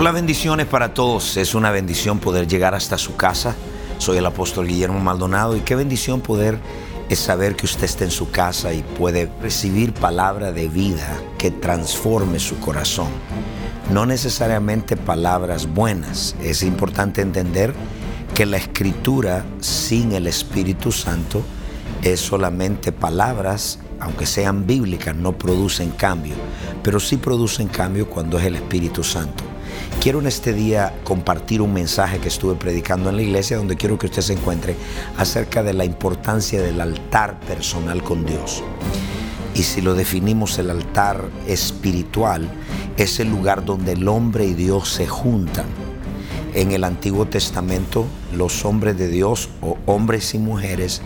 Hola, bendiciones para todos. Es una bendición poder llegar hasta su casa. Soy el apóstol Guillermo Maldonado y qué bendición poder es saber que usted está en su casa y puede recibir palabra de vida que transforme su corazón. No necesariamente palabras buenas. Es importante entender que la escritura sin el Espíritu Santo es solamente palabras, aunque sean bíblicas, no producen cambio, pero sí producen cambio cuando es el Espíritu Santo. Quiero en este día compartir un mensaje que estuve predicando en la iglesia donde quiero que usted se encuentre acerca de la importancia del altar personal con Dios. Y si lo definimos el altar espiritual, es el lugar donde el hombre y Dios se juntan. En el Antiguo Testamento, los hombres de Dios o hombres y mujeres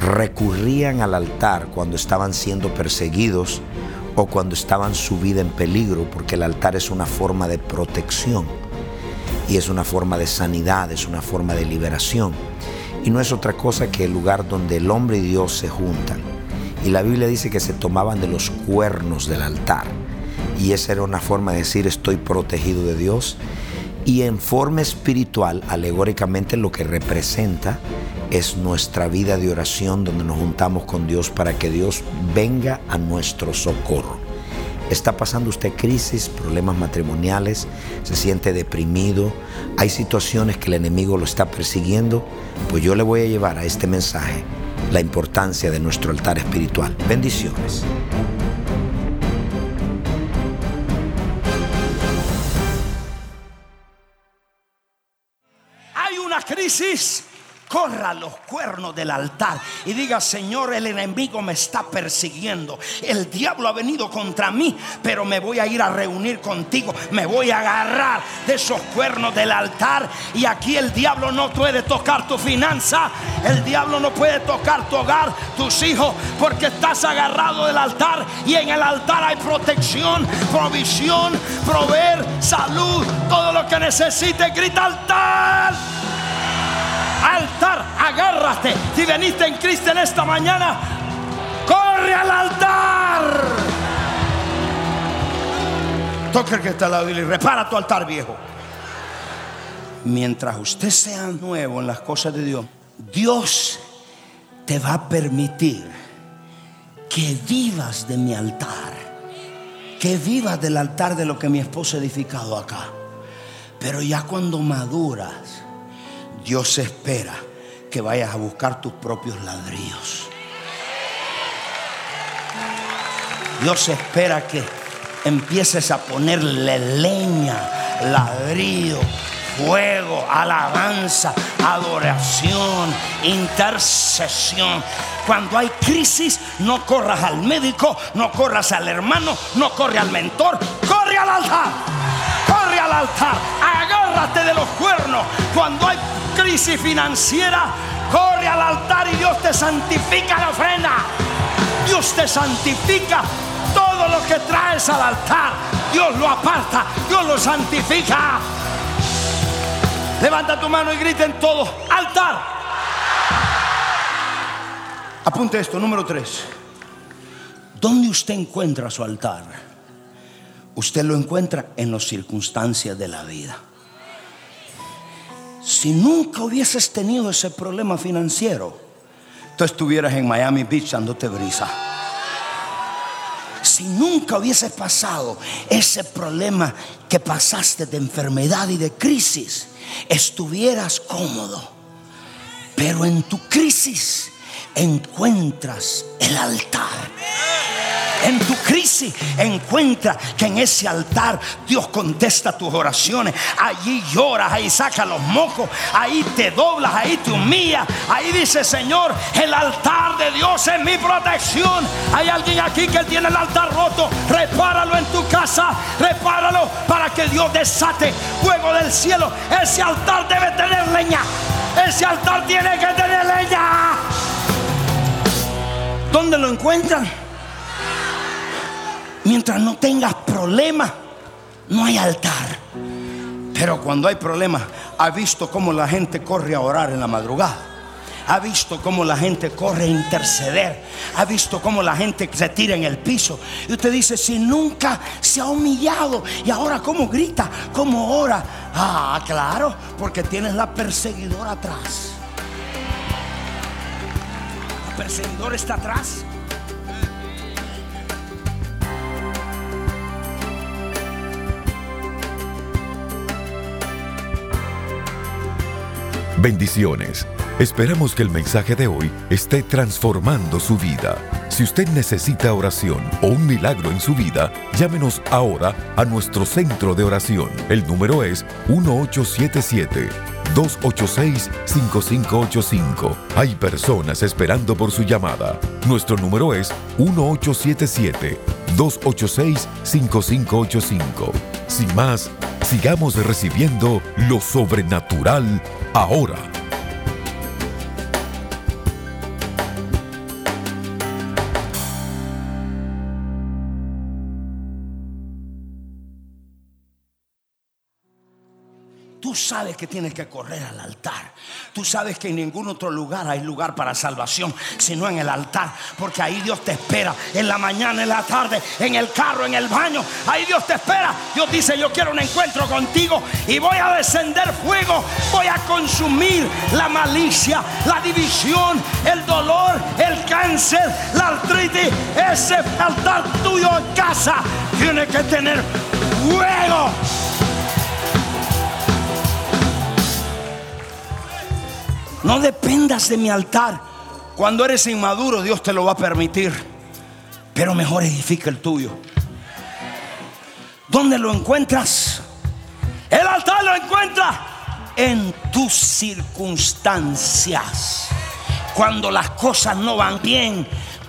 recurrían al altar cuando estaban siendo perseguidos o cuando estaban su vida en peligro, porque el altar es una forma de protección y es una forma de sanidad, es una forma de liberación. Y no es otra cosa que el lugar donde el hombre y Dios se juntan. Y la Biblia dice que se tomaban de los cuernos del altar. Y esa era una forma de decir estoy protegido de Dios. Y en forma espiritual, alegóricamente lo que representa es nuestra vida de oración donde nos juntamos con Dios para que Dios venga a nuestro socorro. ¿Está pasando usted crisis, problemas matrimoniales? ¿Se siente deprimido? ¿Hay situaciones que el enemigo lo está persiguiendo? Pues yo le voy a llevar a este mensaje la importancia de nuestro altar espiritual. Bendiciones. Corra los cuernos del altar y diga, Señor, el enemigo me está persiguiendo. El diablo ha venido contra mí, pero me voy a ir a reunir contigo. Me voy a agarrar de esos cuernos del altar. Y aquí el diablo no puede tocar tu finanza. El diablo no puede tocar tu hogar, tus hijos, porque estás agarrado del altar. Y en el altar hay protección, provisión, proveer, salud, todo lo que necesites. Grita altar altar, agárrate. Si veniste en Cristo en esta mañana, corre al altar. Toca el que está al lado y repara tu altar viejo. Mientras usted sea nuevo en las cosas de Dios, Dios te va a permitir que vivas de mi altar, que vivas del altar de lo que mi esposo ha edificado acá. Pero ya cuando maduras, Dios espera que vayas a buscar tus propios ladrillos. Dios espera que empieces a ponerle leña, ladrillo, fuego, alabanza, adoración, intercesión. Cuando hay crisis, no corras al médico, no corras al hermano, no corre al mentor, corre al altar. Corre al altar, agárrate de los cuernos. Cuando hay crisis financiera, corre al altar y Dios te santifica la ofrenda. Dios te santifica todo lo que traes al altar. Dios lo aparta, Dios lo santifica. Levanta tu mano y griten todos, altar. Apunte esto, número tres. ¿Dónde usted encuentra su altar? Usted lo encuentra en las circunstancias de la vida. Si nunca hubieses tenido ese problema financiero, tú estuvieras en Miami Beach dándote brisa. Si nunca hubieses pasado ese problema que pasaste de enfermedad y de crisis, estuvieras cómodo. Pero en tu crisis encuentras el altar. En tu crisis encuentra que en ese altar Dios contesta tus oraciones. Allí lloras, ahí sacas los mocos, ahí te doblas, ahí te humillas. Ahí dice, Señor, el altar de Dios es mi protección. Hay alguien aquí que tiene el altar roto. Repáralo en tu casa, repáralo para que Dios desate fuego del cielo. Ese altar debe tener leña. Ese altar tiene que tener leña. ¿Dónde lo encuentran? Mientras no tengas problemas, no hay altar. Pero cuando hay problemas, ha visto cómo la gente corre a orar en la madrugada. Ha visto cómo la gente corre a interceder. Ha visto cómo la gente se tira en el piso. Y usted dice, si nunca se ha humillado y ahora cómo grita, cómo ora. Ah, claro, porque tienes la perseguidora atrás. La perseguidora está atrás. Bendiciones. Esperamos que el mensaje de hoy esté transformando su vida. Si usted necesita oración o un milagro en su vida, llámenos ahora a nuestro centro de oración. El número es 1877-286-5585. Hay personas esperando por su llamada. Nuestro número es 1877-286-5585. Sin más, sigamos recibiendo lo sobrenatural ahora. Tú sabes que tienes que correr al altar. Tú sabes que en ningún otro lugar hay lugar para salvación, sino en el altar. Porque ahí Dios te espera. En la mañana, en la tarde, en el carro, en el baño. Ahí Dios te espera. Dios dice, yo quiero un encuentro contigo. Y voy a descender fuego. Voy a consumir la malicia, la división, el dolor, el cáncer, la artritis. Ese altar tuyo en casa tiene que tener fuego. No dependas de mi altar. Cuando eres inmaduro, Dios te lo va a permitir. Pero mejor edifica el tuyo. ¿Dónde lo encuentras? El altar lo encuentra en tus circunstancias. Cuando las cosas no van bien,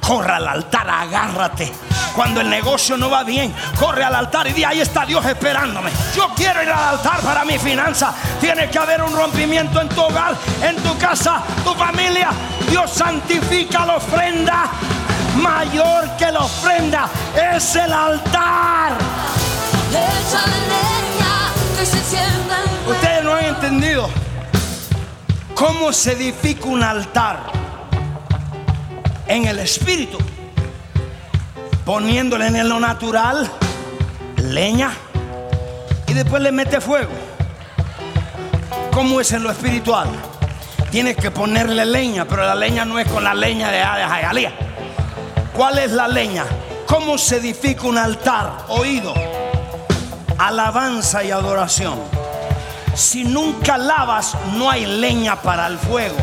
corre al altar, agárrate. Cuando el negocio no va bien, corre al altar y di, ahí está Dios esperándome. Yo quiero ir al altar para mi finanza. Tiene que haber un rompimiento en tu hogar, en tu casa, tu familia. Dios santifica la ofrenda. Mayor que la ofrenda es el altar. Ustedes no han entendido cómo se edifica un altar en el espíritu, poniéndole en lo natural leña y después le mete fuego. ¿Cómo es en lo espiritual? Tienes que ponerle leña, pero la leña no es con la leña de, de Jayalía. ¿Cuál es la leña? ¿Cómo se edifica un altar? Oído, alabanza y adoración. Si nunca lavas, no hay leña para el fuego.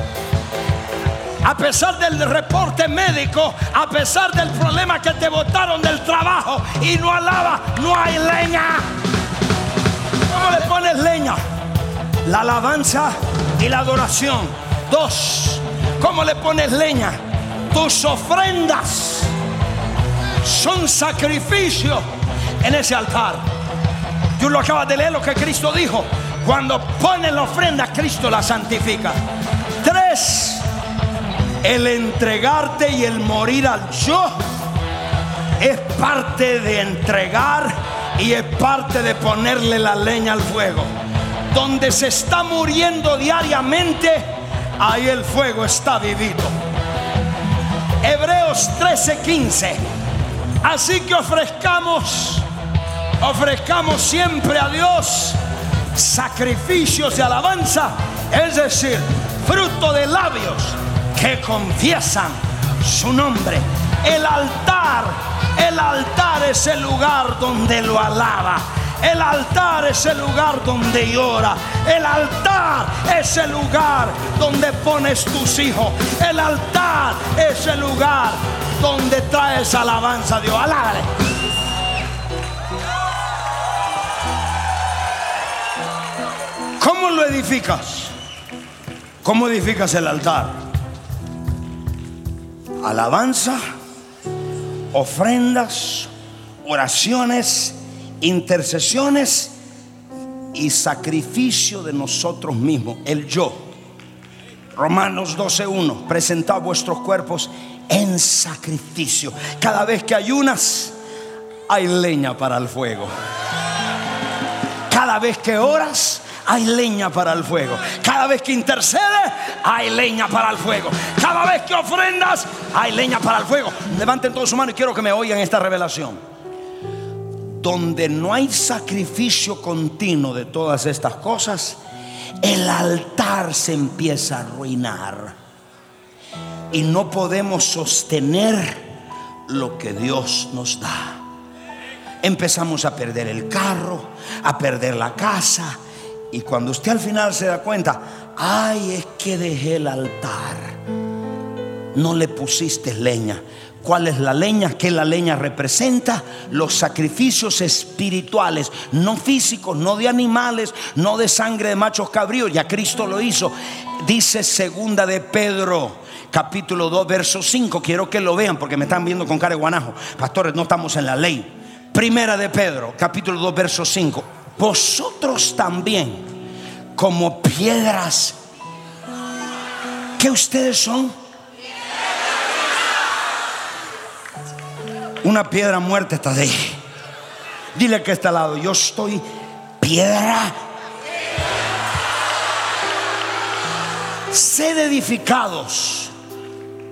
A pesar del reporte médico, a pesar del problema que te botaron del trabajo y no alaba, no hay leña. ¿Cómo le pones leña? La alabanza y la adoración. Dos, ¿cómo le pones leña? Tus ofrendas son sacrificios en ese altar. Tú lo acabas de leer lo que Cristo dijo. Cuando pones la ofrenda, Cristo la santifica. Tres, el entregarte y el morir al yo es parte de entregar y es parte de ponerle la leña al fuego. Donde se está muriendo diariamente, ahí el fuego está vivido. Hebreos 13:15. Así que ofrezcamos, ofrezcamos siempre a Dios sacrificios de alabanza, es decir, fruto de labios que confiesan su nombre. El altar, el altar es el lugar donde lo alaba. El altar es el lugar donde llora. El altar es el lugar donde pones tus hijos. El altar es el lugar donde traes alabanza a Dios. Alábale. ¿Cómo lo edificas? ¿Cómo edificas el altar? Alabanza, ofrendas, oraciones, intercesiones y sacrificio de nosotros mismos, el yo. Romanos 12.1, presentad vuestros cuerpos en sacrificio. Cada vez que ayunas, hay leña para el fuego. Cada vez que oras, hay leña para el fuego. Cada vez que intercedes, hay leña para el fuego. Cada vez que ofrendas, hay leña para el fuego. Levanten todos su mano y quiero que me oigan esta revelación. Donde no hay sacrificio continuo de todas estas cosas, el altar se empieza a arruinar. Y no podemos sostener lo que Dios nos da. Empezamos a perder el carro, a perder la casa. Y cuando usted al final se da cuenta, ay, es que dejé el altar. No le pusiste leña. ¿Cuál es la leña? ¿Qué la leña representa? Los sacrificios espirituales, no físicos, no de animales, no de sangre de machos cabríos. Ya Cristo lo hizo. Dice segunda de Pedro, capítulo 2, verso 5. Quiero que lo vean porque me están viendo con cara de guanajo. Pastores, no estamos en la ley. Primera de Pedro, capítulo 2, verso 5. Vosotros también, como piedras, que ustedes son? Una piedra muerta está ahí. Dile que está al lado, yo estoy piedra. Sed edificados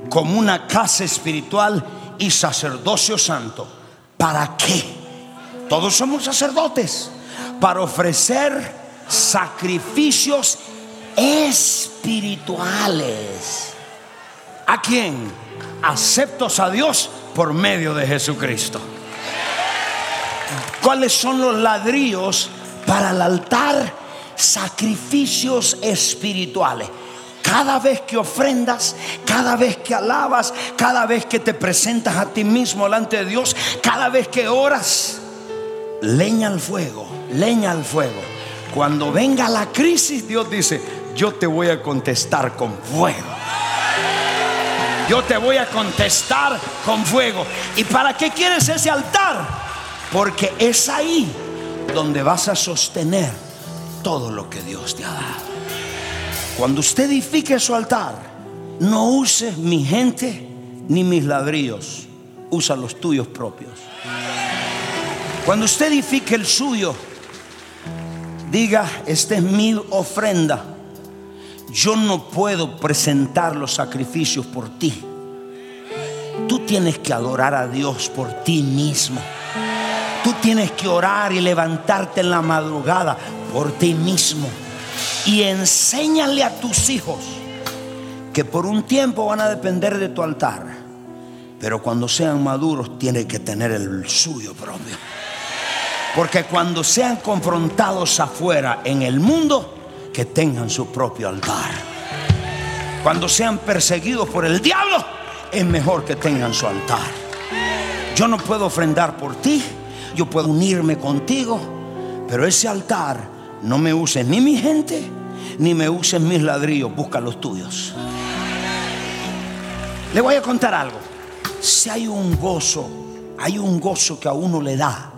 como una casa espiritual y sacerdocio santo. ¿Para qué? Todos somos sacerdotes. Para ofrecer sacrificios espirituales. ¿A quién? Aceptos a Dios por medio de Jesucristo. ¿Cuáles son los ladrillos para el altar? Sacrificios espirituales. Cada vez que ofrendas, cada vez que alabas, cada vez que te presentas a ti mismo delante de Dios, cada vez que oras, leña al fuego, leña al fuego. Cuando venga la crisis, Dios dice, yo te voy a contestar con fuego. Yo te voy a contestar con fuego. ¿Y para qué quieres ese altar? Porque es ahí donde vas a sostener todo lo que Dios te ha dado. Cuando usted edifique su altar, no use mi gente ni mis ladrillos, usa los tuyos propios. Cuando usted edifique el suyo, diga, esta es mi ofrenda. Yo no puedo presentar los sacrificios por ti. Tú tienes que adorar a Dios por ti mismo. Tú tienes que orar y levantarte en la madrugada por ti mismo. Y enséñale a tus hijos que por un tiempo van a depender de tu altar. Pero cuando sean maduros tienen que tener el suyo propio. Porque cuando sean confrontados afuera en el mundo, que tengan su propio altar. Cuando sean perseguidos por el diablo, es mejor que tengan su altar. Yo no puedo ofrendar por ti, yo puedo unirme contigo, pero ese altar no me uses ni mi gente, ni me uses mis ladrillos, busca los tuyos. Le voy a contar algo. Si hay un gozo, hay un gozo que a uno le da,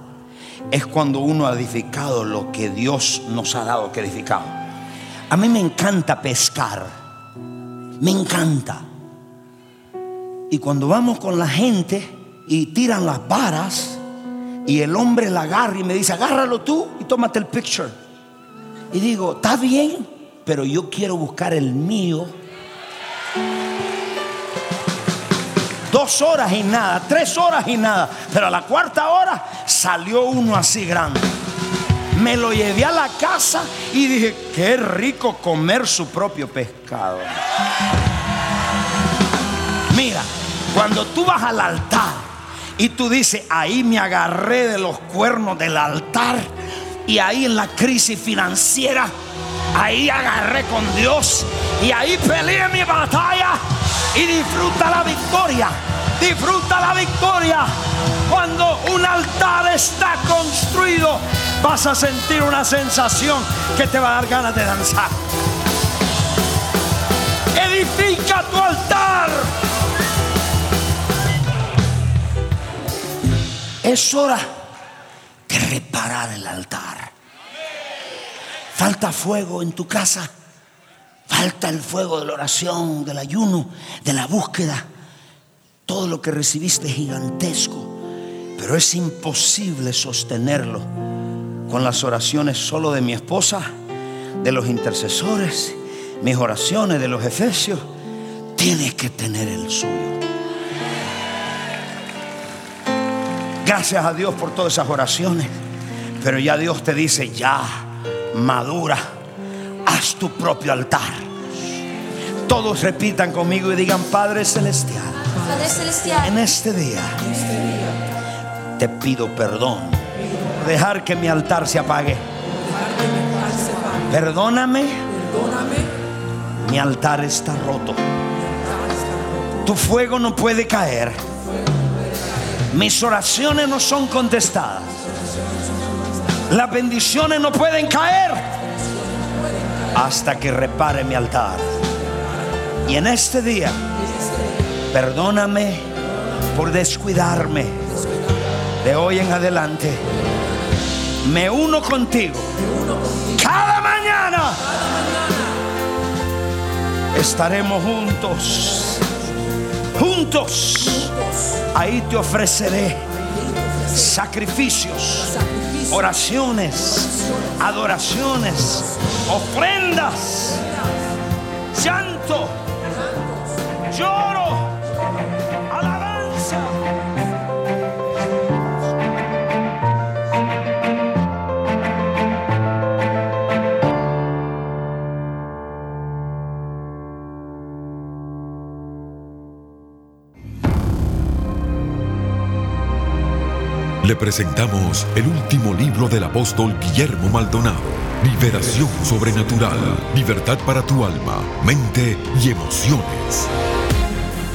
es cuando uno ha edificado lo que Dios nos ha dado que edificado. A mí me encanta pescar, me encanta. Y cuando vamos con la gente y tiran las varas y el hombre la agarra y me dice, agárralo tú y tómate el picture. Y digo, está bien, pero yo quiero buscar el mío. Dos horas y nada, tres horas y nada. Pero a la cuarta hora salió uno así grande. Me lo llevé a la casa y dije, qué rico comer su propio pescado. Mira, cuando tú vas al altar y tú dices, ahí me agarré de los cuernos del altar, Y ahí en la crisis financiera, ahí agarré con Dios y ahí peleé mi batalla y disfruta la victoria. Disfruta la victoria. Cuando un altar está construido, vas a sentir una sensación que te va a dar ganas de danzar. Edifica tu altar. Es hora de reparar el altar. Falta fuego en tu casa. Falta el fuego de la oración, del ayuno, de la búsqueda. Todo lo que recibiste es gigantesco, pero es imposible sostenerlo con las oraciones solo de mi esposa, de los intercesores, mis oraciones de los efesios. Tienes que tener el suyo. Gracias a Dios por todas esas oraciones, pero ya Dios te dice, ya, madura, haz tu propio altar. Todos repitan conmigo y digan, Padre Celestial. Padre Celestial, En este día te pido perdón dejar que mi altar se apague. Perdóname, mi altar está roto. Tu fuego no puede caer. Mis oraciones no son contestadas. Las bendiciones no pueden caer hasta que repare mi altar. Y en este día Perdóname por descuidarme. De hoy en adelante me uno contigo. Cada mañana estaremos juntos. Juntos. Ahí te ofreceré sacrificios, oraciones, adoraciones, ofrendas, llanto, lloro, alabanza. Le presentamos el último libro del apóstol Guillermo Maldonado. Liberación sobrenatural. Libertad para tu alma, mente y emociones.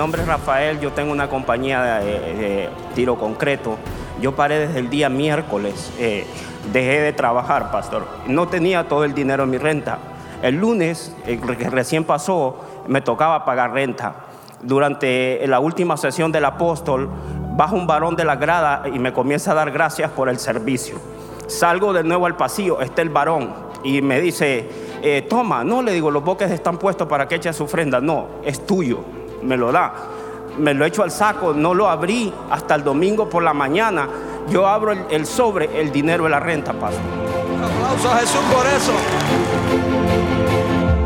Nombre es Rafael, yo tengo una compañía de, de tiro concreto. Yo paré desde el día miércoles, eh, dejé de trabajar, pastor. No tenía todo el dinero en mi renta. El lunes, eh, que recién pasó, me tocaba pagar renta. Durante la última sesión del apóstol, baja un varón de la grada y me comienza a dar gracias por el servicio. Salgo de nuevo al pasillo, está el varón y me dice, eh, toma, no le digo, los boques están puestos para que eche su ofrenda. No, es tuyo, me lo da. Me lo echo al saco, no lo abrí hasta el domingo por la mañana. Yo abro el, el sobre, el dinero de la renta, pastor. Aplauso a Jesús por eso.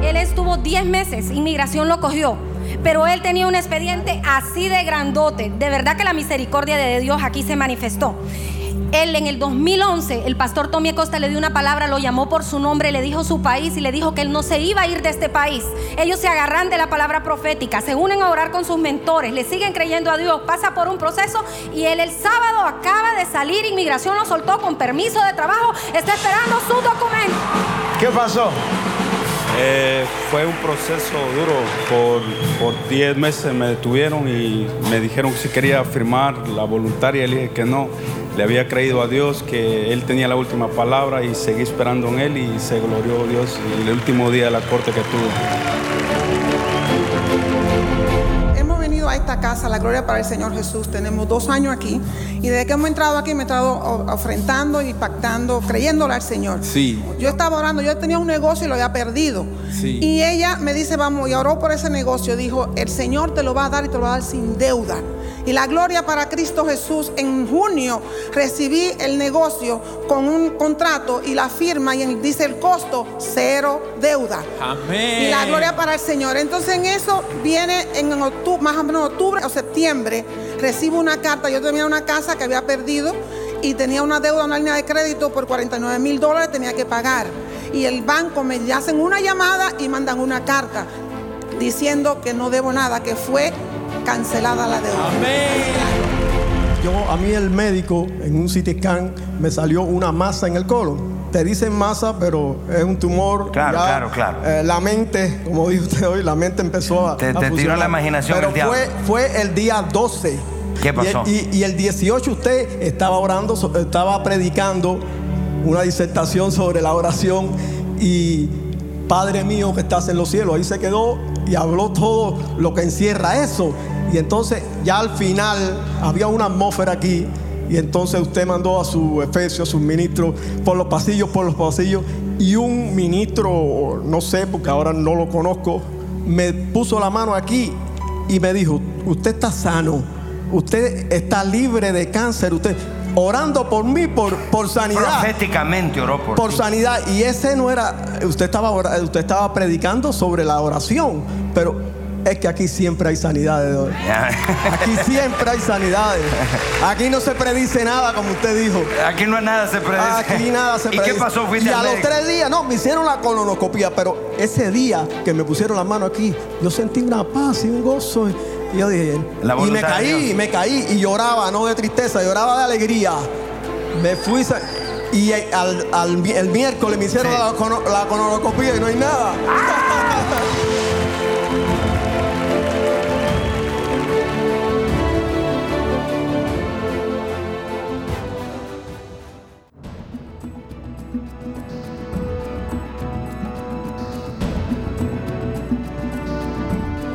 Él estuvo 10 meses, inmigración lo cogió. Pero él tenía un expediente así de grandote. De verdad que la misericordia de Dios aquí se manifestó. Él en el 2011, el pastor Tommy Costa le dio una palabra, lo llamó por su nombre, le dijo su país y le dijo que él no se iba a ir de este país. Ellos se agarran de la palabra profética, se unen a orar con sus mentores, le siguen creyendo a Dios, pasa por un proceso y él el sábado acaba de salir, inmigración lo soltó con permiso de trabajo, está esperando su documento. ¿Qué pasó? Eh, fue un proceso duro. Por, por 10 meses me detuvieron y me dijeron que si quería firmar la voluntaria. Le dije que no. Le había creído a Dios que Él tenía la última palabra y seguí esperando en Él y se glorió Dios el último día de la corte que tuve. Esta casa, la gloria para el Señor Jesús. Tenemos dos años aquí y desde que hemos entrado aquí me he estado ofrendando y pactando, creyéndole al Señor. Sí. Yo estaba orando, yo tenía un negocio y lo había perdido. Sí. Y ella me dice, vamos, y oró por ese negocio. Dijo, el Señor te lo va a dar y te lo va a dar sin deuda. Y la gloria para Cristo Jesús. En junio recibí el negocio con un contrato y la firma y dice el costo, cero deuda. Y la gloria para el Señor. Entonces en eso viene en octubre, más o menos octubre o septiembre, recibo una carta. Yo tenía una casa que había perdido y tenía una deuda, una línea de crédito por 49 mil dólares, tenía que pagar. Y el banco me hacen una llamada y mandan una carta diciendo que no debo nada, que fue cancelada la deuda. Yo, a mí el médico en un CT scan me salió una masa en el colon. Te dicen masa, pero es un tumor. Claro, Ya, claro, claro. eh, la mente, como dijo usted hoy, la mente empezó a. Te- a te tiró funcionar. la imaginación Pero el diablo. fue, fue el día 12. ¿Qué Y el- pasó? Y, y el 18 usted estaba orando, estaba predicando una disertación sobre la oración y Padre mío que estás en los cielos, ahí se quedó y habló todo lo que encierra eso. Y entonces ya al final había una atmósfera aquí y entonces usted mandó a su efesio, a sus ministros, por los pasillos, por los pasillos y un ministro, no sé porque ahora no lo conozco, me puso la mano aquí y me dijo, usted está sano, usted está libre de cáncer, usted orando por mí, por, por sanidad. Proféticamente oró por, Por ti. sanidad. Y ese no era, usted estaba, usted estaba predicando sobre la oración, pero es que aquí siempre hay sanidades. Aquí siempre hay sanidades. Aquí no se predice nada, como usted dijo. Aquí no es nada se predice. Aquí nada se ¿Y predice. qué pasó? Y a los tres días, no, me hicieron la colonoscopia, pero ese día que me pusieron la mano aquí, yo sentí una paz y un gozo. Y yo dije, La y me caí, Dios. me caí y lloraba, no de tristeza, lloraba de alegría. Me fui y al, al el miércoles me hicieron Sí. la, cono- la colonoscopia y no hay nada.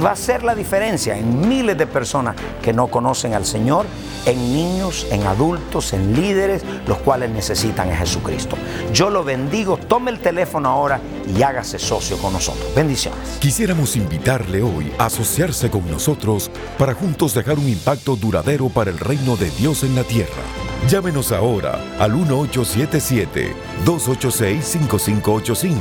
Va a ser la diferencia en miles de personas que no conocen al Señor, en niños, en adultos, en líderes, los cuales necesitan a Jesucristo. Yo lo bendigo, tome el teléfono ahora y hágase socio con nosotros. Bendiciones. Quisiéramos invitarle hoy a asociarse con nosotros para juntos dejar un impacto duradero para el reino de Dios en la tierra. Llámenos ahora al 1877-286-5585,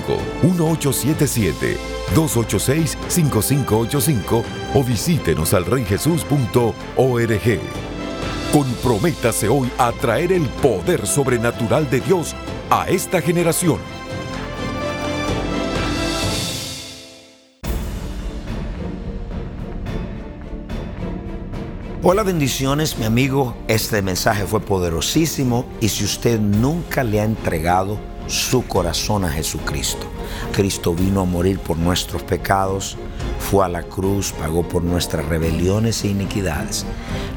1877-286-5585 o visítenos al reyjesus.org. Comprométase hoy a traer el poder sobrenatural de Dios a esta generación. Hola bendiciones, mi amigo. Este mensaje fue poderosísimo y si usted nunca le ha entregado su corazón a Jesucristo, Cristo vino a morir por nuestros pecados, fue a la cruz, pagó por nuestras rebeliones e iniquidades.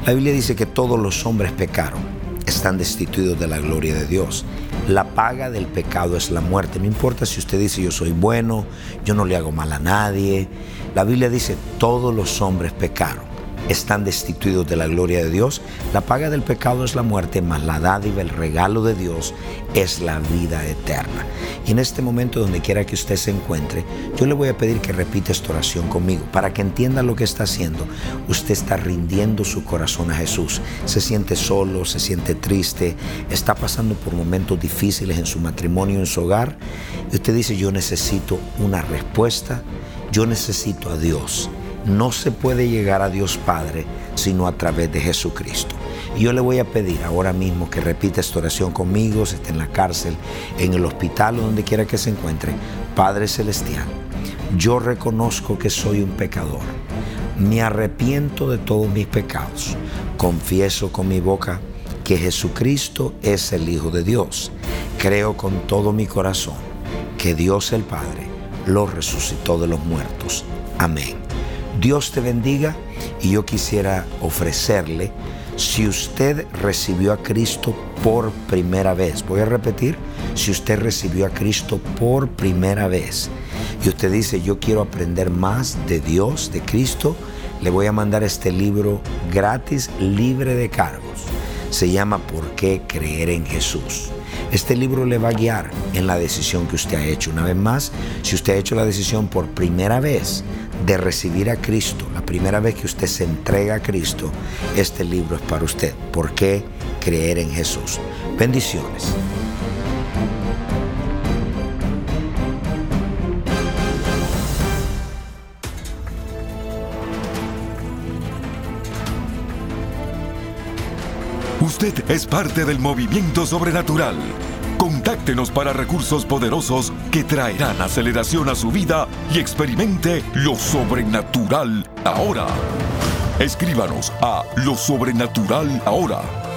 La Biblia dice que todos los hombres pecaron, están destituidos de la gloria de Dios. La paga del pecado es la muerte. No importa si usted dice yo soy bueno, yo no le hago mal a nadie. La Biblia dice todos los hombres pecaron están destituidos de la gloria de Dios. La paga del pecado es la muerte, mas la dádiva, el regalo de Dios es la vida eterna. Y en este momento, donde quiera que usted se encuentre, yo le voy a pedir que repita esta oración conmigo para que entienda lo que está haciendo. Usted está rindiendo su corazón a Jesús. Se siente solo, se siente triste, está pasando por momentos difíciles en su matrimonio, en su hogar. Y usted dice, yo necesito una respuesta, yo necesito a Dios no se puede llegar a Dios Padre sino a través de Jesucristo. Y yo le voy a pedir ahora mismo que repita esta oración conmigo, si está en la cárcel, en el hospital o donde quiera que se encuentre. Padre Celestial, yo reconozco que soy un pecador. Me arrepiento de todos mis pecados. Confieso con mi boca que Jesucristo es el Hijo de Dios. Creo con todo mi corazón que Dios el Padre lo resucitó de los muertos. Amén. Dios te bendiga y yo quisiera ofrecerle, si usted recibió a Cristo por primera vez, voy a repetir, si usted recibió a Cristo por primera vez y usted dice, yo quiero aprender más de Dios, de Cristo, le voy a mandar este libro gratis, libre de cargos. Se llama ¿Por qué creer en Jesús? Este libro le va a guiar en la decisión que usted ha hecho. Una vez más, si usted ha hecho la decisión por primera vez, de recibir a Cristo, la primera vez que usted se entrega a Cristo, este libro es para usted. ¿Por qué creer en Jesús? Bendiciones. Usted es parte del movimiento sobrenatural. Contáctenos para recursos poderosos que traerán aceleración a su vida y experimente lo sobrenatural ahora. Escríbanos a lo sobrenatural ahora.